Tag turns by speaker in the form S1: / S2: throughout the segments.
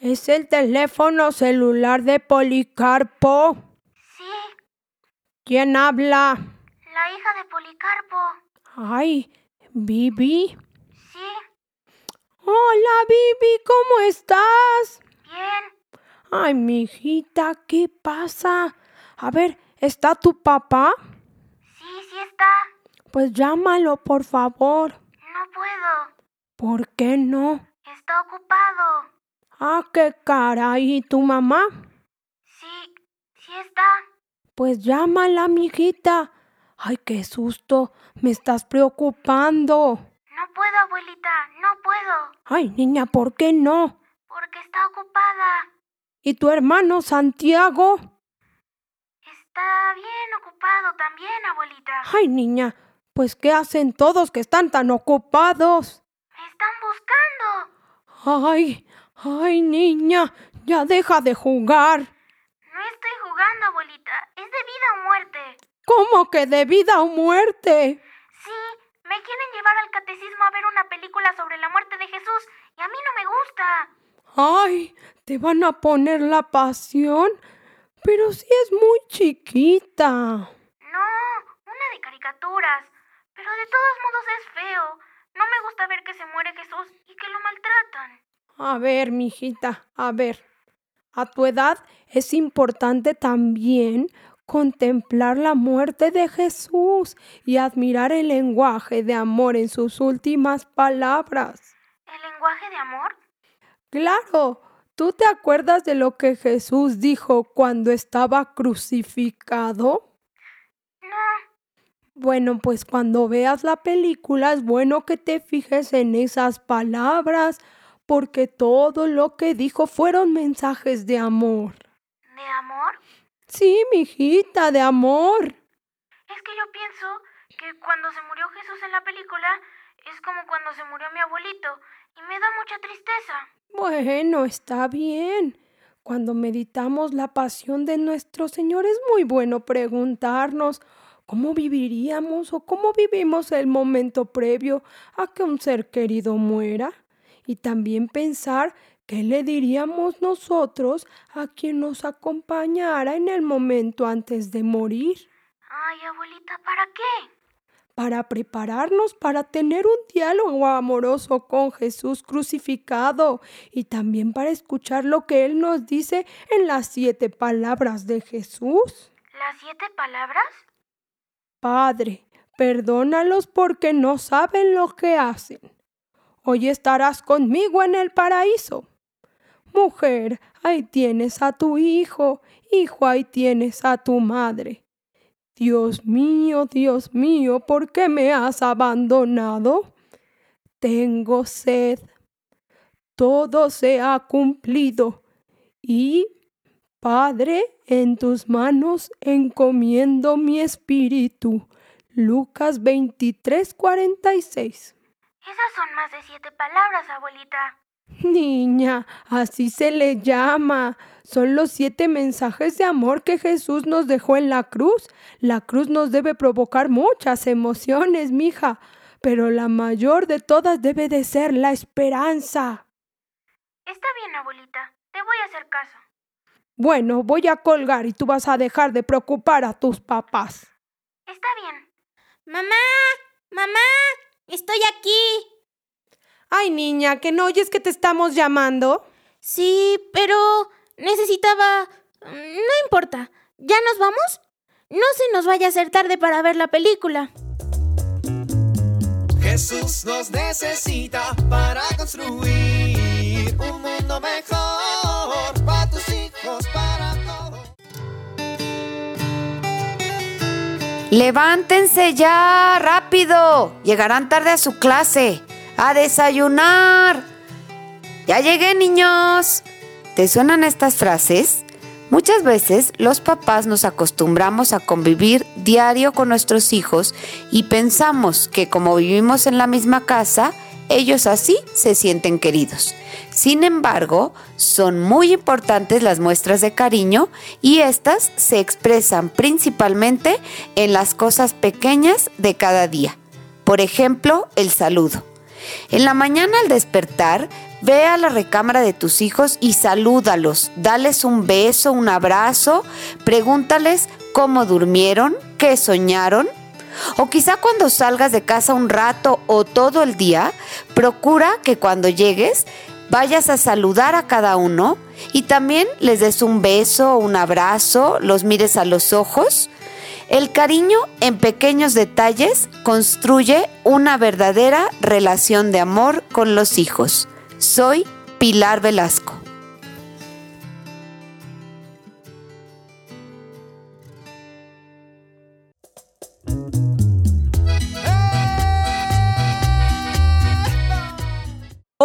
S1: es el teléfono celular de Policarpo.
S2: sí,
S1: ¿Quién habla?
S2: la hija de Policarpo.
S1: Ay, Bibi.
S2: Sí,
S1: Hola, Bibi, ¿cómo estás?
S2: bien.
S1: Ay, mi hijita, ¿qué pasa? A ver, ¿está tu papá?
S2: Sí, sí está.
S1: Pues llámalo, por favor.
S2: No puedo.
S1: ¿Por qué no?
S2: Está ocupado.
S1: Ah, qué caray, ¿y tu mamá?
S2: Sí, sí está.
S1: Pues llámala, mijita. Ay, qué susto, me estás preocupando.
S2: No puedo, abuelita, no puedo.
S1: Ay, niña, ¿por qué no?
S2: Porque está ocupada.
S1: ¿Y tu hermano Santiago?
S2: Está bien ocupado también, abuelita.
S1: Ay, niña, pues ¿qué hacen todos que están tan ocupados?
S2: Me están buscando.
S1: Ay, ay, niña, ya deja de jugar.
S2: No estoy jugando, abuelita. Es de vida o muerte.
S1: ¿Cómo que de vida o muerte?
S2: Sí, me quieren llevar al catecismo a ver una película sobre la muerte de Jesús y a mí no me gusta.
S1: Ay, ¿te van a poner la pasión? Pero si es muy chiquita.
S2: No, una de caricaturas. Pero de todos modos es feo. No me gusta ver que se muere Jesús y que lo maltratan.
S1: A ver, mijita, a ver. A tu edad es importante también contemplar la muerte de Jesús y admirar el lenguaje de amor en sus últimas palabras.
S2: ¿El lenguaje de amor?
S1: Claro, ¿tú te acuerdas de lo que Jesús dijo cuando estaba crucificado?
S2: No.
S1: Bueno, pues cuando veas la película es bueno que te fijes en esas palabras, porque todo lo que dijo fueron mensajes de amor.
S2: ¿De amor?
S1: Sí, mijita, de amor.
S2: Es que yo pienso que cuando se murió Jesús en la película es como cuando se murió mi abuelito y me da mucha tristeza.
S1: Bueno, está bien. Cuando meditamos la pasión de nuestro Señor es muy bueno preguntarnos cómo viviríamos o cómo vivimos el momento previo a que un ser querido muera. Y también pensar qué le diríamos nosotros a quien nos acompañara en el momento antes de morir.
S2: Ay, abuelita, ¿para qué?
S1: para prepararnos para tener un diálogo amoroso con Jesús crucificado y también para escuchar lo que Él nos dice en las siete palabras de Jesús.
S2: ¿Las siete palabras?
S1: Padre, perdónalos porque no saben lo que hacen. Hoy estarás conmigo en el paraíso. Mujer, ahí tienes a tu hijo, hijo, ahí tienes a tu madre. Dios mío, Dios mío, ¿por qué me has abandonado? Tengo sed. Todo se ha cumplido. Y, Padre, en tus manos encomiendo mi espíritu. Lucas 23, 46.
S2: Esas son más de siete palabras, abuelita.
S1: Niña, así se le llama. Son los siete mensajes de amor que Jesús nos dejó en la cruz. La cruz nos debe provocar muchas emociones, mija, pero la mayor de todas debe de ser la esperanza.
S2: Está bien, abuelita. Te voy a hacer caso.
S1: Bueno, voy a colgar y tú vas a dejar de preocupar a tus papás.
S2: Está bien.
S3: Mamá, mamá, estoy aquí.
S1: Ay, niña, ¿que no oyes que te estamos llamando?
S3: Sí, pero necesitaba... No importa. ¿Ya nos vamos? No se nos vaya a hacer tarde para ver la película.
S4: Jesús nos necesita para construir un mundo mejor
S5: Levántense ya, rápido. Llegarán tarde a su clase. A desayunar. Ya llegué, niños. ¿Te suenan estas frases? Muchas veces los papás nos acostumbramos a convivir diario con nuestros hijos y pensamos que como vivimos en la misma casa, ellos así se sienten queridos. Sin embargo, son muy importantes las muestras de cariño y estas se expresan principalmente en las cosas pequeñas de cada día. Por ejemplo, el saludo. En la mañana al despertar, ve a la recámara de tus hijos y salúdalos, dales un beso, un abrazo, pregúntales cómo durmieron, qué soñaron. O quizá cuando salgas de casa un rato o todo el día, procura que cuando llegues vayas a saludar a cada uno y también les des un beso, un abrazo, los mires a los ojos. El cariño en pequeños detalles construye una verdadera relación de amor con los hijos. Soy Pilar Velasco.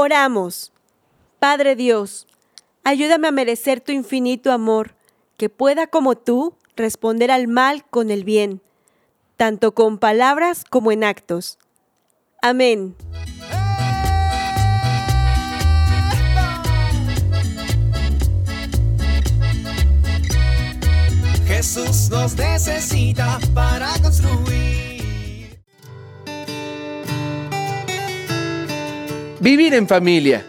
S6: Oramos. Padre Dios, ayúdame a merecer tu infinito amor, que pueda como tú responder al mal con el bien, tanto con palabras como en actos. Amén.
S4: Jesús nos necesita para construir.
S7: Vivir en familia.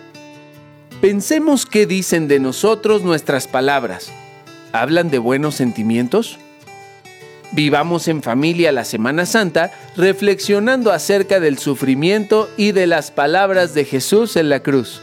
S7: Pensemos qué dicen de nosotros nuestras palabras. ¿Hablan de buenos sentimientos? Vivamos en familia la Semana Santa reflexionando acerca del sufrimiento y de las palabras de Jesús en la cruz.